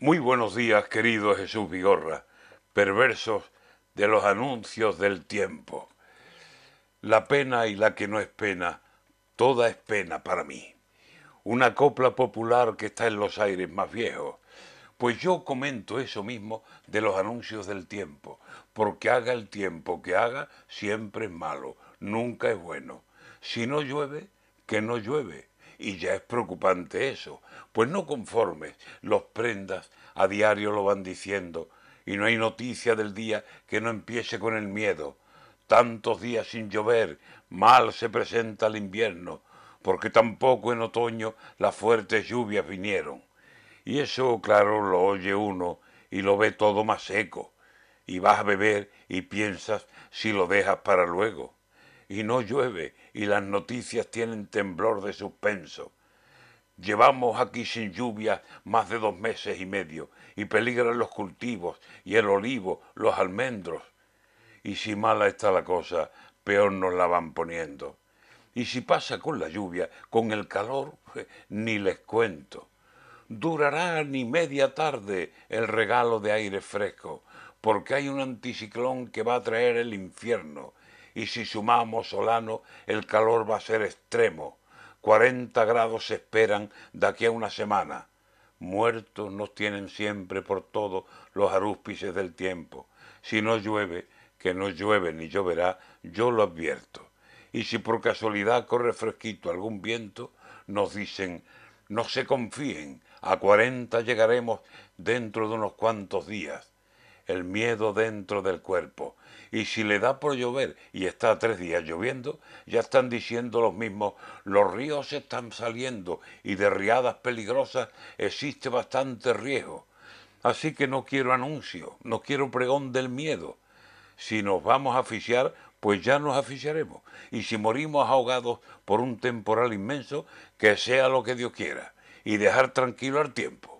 Muy buenos días, querido Jesús Vigorra, perversos de los anuncios del tiempo. La pena y la que no es pena, toda es pena para mí. Una copla popular que está en los aires más viejos. Pues yo comento eso mismo de los anuncios del tiempo, porque haga el tiempo que haga, siempre es malo, nunca es bueno. Si no llueve, que no llueve. Y ya es preocupante eso, pues no conformes, los prendas a diario lo van diciendo, y no hay noticia del día que no empiece con el miedo. Tantos días sin llover, mal se presenta el invierno, porque tampoco en otoño las fuertes lluvias vinieron. Y eso, claro, lo oye uno y lo ve todo más seco, y vas a beber y piensas si lo dejas para luego y no llueve y las noticias tienen temblor de suspenso. Llevamos aquí sin lluvia más de dos meses y medio y peligran los cultivos y el olivo, los almendros. Y si mala está la cosa, peor nos la van poniendo. Y si pasa con la lluvia, con el calor, ni les cuento. Durará ni media tarde el regalo de aire fresco, porque hay un anticiclón que va a traer el infierno y si sumamos Solano, el calor va a ser extremo. 40 grados se esperan de aquí a una semana. Muertos nos tienen siempre por todo los arúspices del tiempo. Si no llueve, que no llueve ni lloverá, yo lo advierto. Y si por casualidad corre fresquito algún viento, nos dicen, no se confíen, a cuarenta llegaremos dentro de unos cuantos días. El miedo dentro del cuerpo, y si le da por llover y está tres días lloviendo, ya están diciendo los mismos, los ríos están saliendo y de riadas peligrosas existe bastante riesgo. Así que no quiero anuncio, no quiero pregón del miedo. Si nos vamos a asfixiar, pues ya nos asfixiaremos. Y si morimos ahogados por un temporal inmenso, que sea lo que Dios quiera, y dejar tranquilo al tiempo.